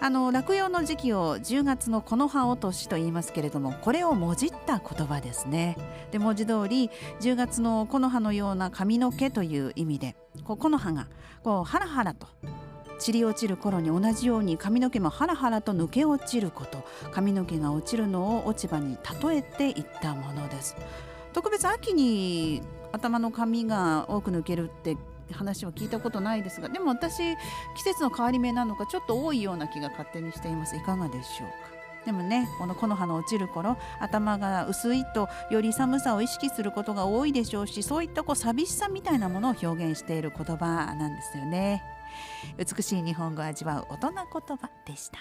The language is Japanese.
あの落葉の時期を10月のこの葉落としと言いますけれどもこれをもじった言葉ですね。で文字通り10月の木の葉のような髪の毛という意味でこう木の葉がこうハラハラと散り落ちる頃に同じように髪の毛もハラハラと抜け落ちること髪の毛が落ちるのを落ち葉に例えていったものです。特別秋に頭の髪が多く抜けるって話を聞いたことないですがでも私季節の変わり目なのかちょっと多いような気が勝手にしています。いかがでしょうか？でもねこの木の葉の落ちる頃頭が薄いとより寒さを意識することが多いでしょうしそういったこう寂しさみたいなものを表現している言葉なんですよね。美しい日本語を味わう大人言葉でした。